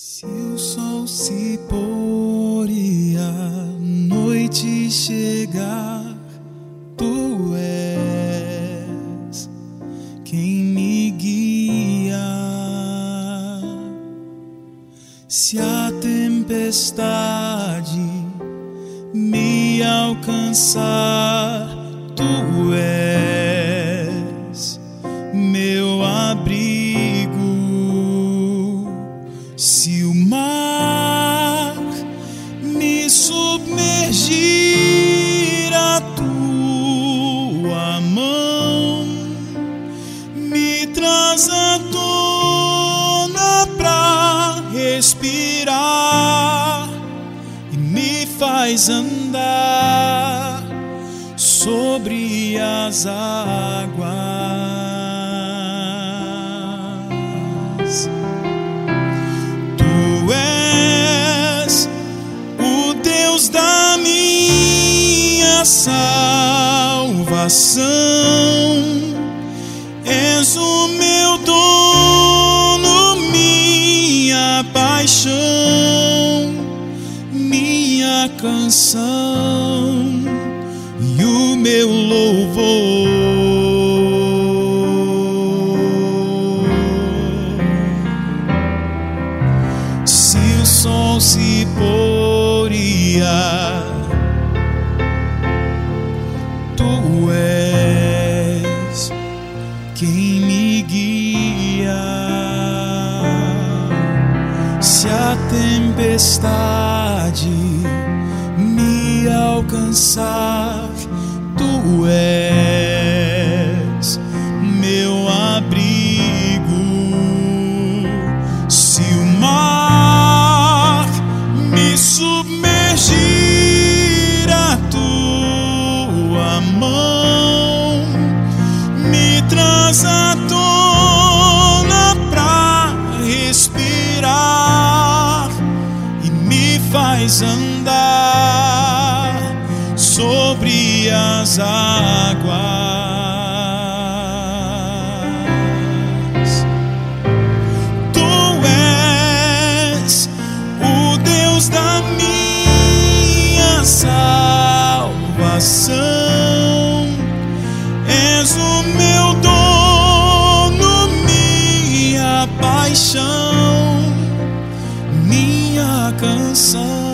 Se o sol se pôr e a noite chegar, tu és quem me guia. Se a tempestade me alcançar, tu és respirar e me faz andar sobre as águas. Tu és o Deus da minha salvação, canção e o meu louvor. Se o sol se pôr e a tu és quem me guia. Se a tempestade alcançar, tu és meu abrigo. Se o mar me submergir, a tua mão me traz tona pra respirar e me faz andar sobre as águas. Tu és o Deus da minha salvação, és o meu dono, minha paixão, minha canção